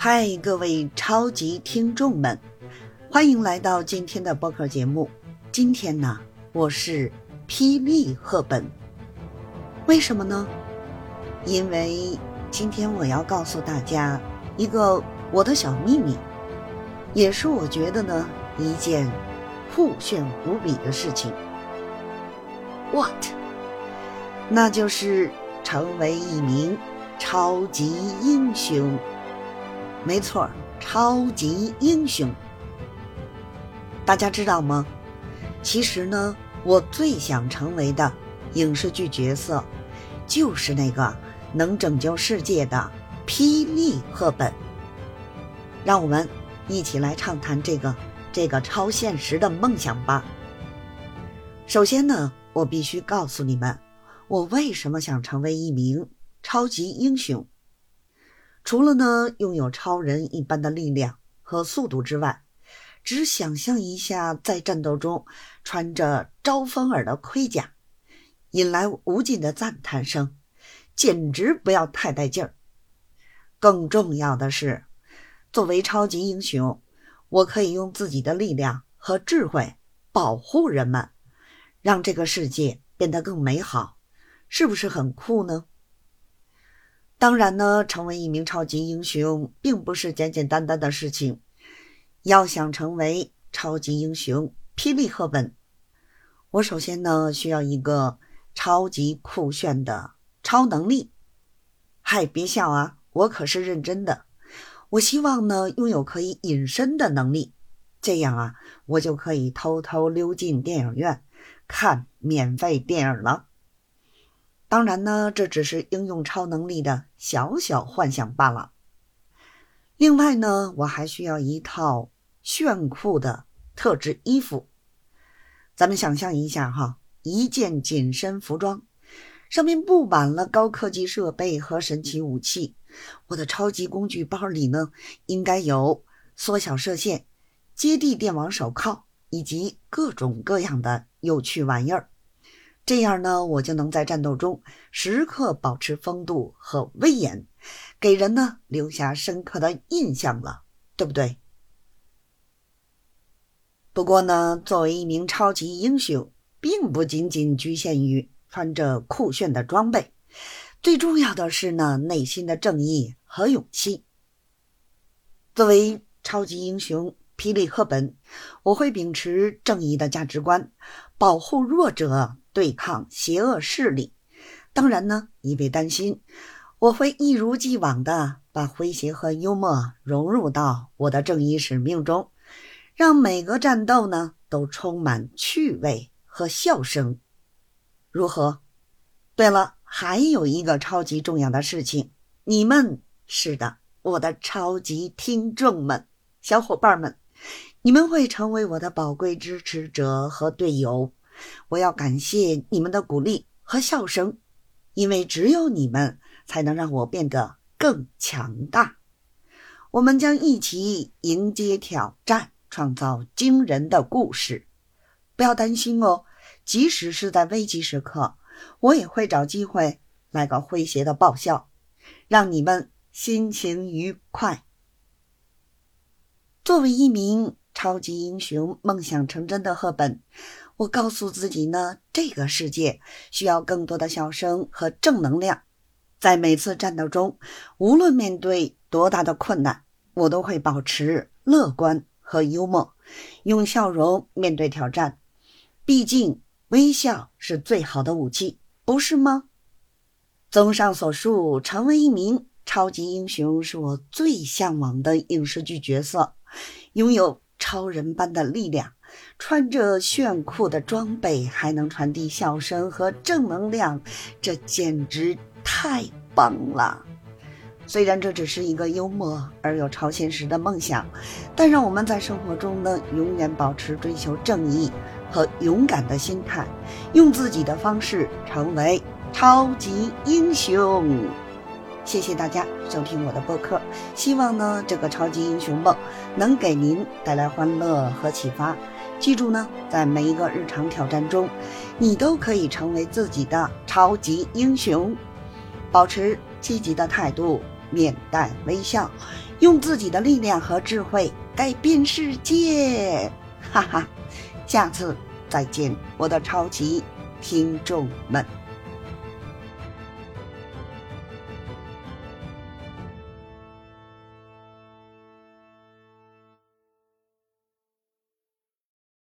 嗨，各位超级听众们，欢迎来到今天的播客节目。今天呢，我是霹雳赫本。为什么呢？因为今天我要告诉大家一个我的小秘密，也是我觉得呢一件酷炫无比的事情。What？那就是成为一名超级英雄。没错，超级英雄。大家知道吗？其实呢，我最想成为的影视剧角色，就是那个能拯救世界的霹雳赫本。让我们一起来畅谈这个这个超现实的梦想吧。首先呢，我必须告诉你们，我为什么想成为一名超级英雄。除了呢拥有超人一般的力量和速度之外，只想象一下在战斗中穿着招风耳的盔甲，引来无尽的赞叹声，简直不要太带劲儿。更重要的是，作为超级英雄，我可以用自己的力量和智慧保护人们，让这个世界变得更美好，是不是很酷呢？当然呢，成为一名超级英雄并不是简简单单的事情。要想成为超级英雄霹雳赫本，我首先呢需要一个超级酷炫的超能力。嗨，别笑啊，我可是认真的。我希望呢拥有可以隐身的能力，这样啊，我就可以偷偷溜进电影院看免费电影了。当然呢，这只是应用超能力的小小幻想罢了。另外呢，我还需要一套炫酷的特制衣服。咱们想象一下哈，一件紧身服装，上面布满了高科技设备和神奇武器。我的超级工具包里呢，应该有缩小射线、接地电网手铐以及各种各样的有趣玩意儿。这样呢，我就能在战斗中时刻保持风度和威严，给人呢留下深刻的印象了，对不对？不过呢，作为一名超级英雄，并不仅仅局限于穿着酷炫的装备，最重要的是呢，内心的正义和勇气。作为超级英雄霹雳赫本，我会秉持正义的价值观，保护弱者。对抗邪恶势力，当然呢，因为担心，我会一如既往的把诙谐和幽默融入到我的正义使命中，让每个战斗呢都充满趣味和笑声。如何？对了，还有一个超级重要的事情，你们是的，我的超级听众们、小伙伴们，你们会成为我的宝贵支持者和队友。我要感谢你们的鼓励和笑声，因为只有你们才能让我变得更强大。我们将一起迎接挑战，创造惊人的故事。不要担心哦，即使是在危急时刻，我也会找机会来个诙谐的爆笑，让你们心情愉快。作为一名超级英雄，梦想成真的赫本。我告诉自己呢，这个世界需要更多的笑声和正能量。在每次战斗中，无论面对多大的困难，我都会保持乐观和幽默，用笑容面对挑战。毕竟，微笑是最好的武器，不是吗？综上所述，成为一名超级英雄是我最向往的影视剧角色，拥有超人般的力量。穿着炫酷的装备，还能传递笑声和正能量，这简直太棒了！虽然这只是一个幽默而又超现实的梦想，但让我们在生活中呢，永远保持追求正义和勇敢的心态，用自己的方式成为超级英雄。谢谢大家收听我的播客，希望呢，这个超级英雄梦能给您带来欢乐和启发。记住呢，在每一个日常挑战中，你都可以成为自己的超级英雄。保持积极的态度，面带微笑，用自己的力量和智慧改变世界。哈哈，下次再见，我的超级听众们。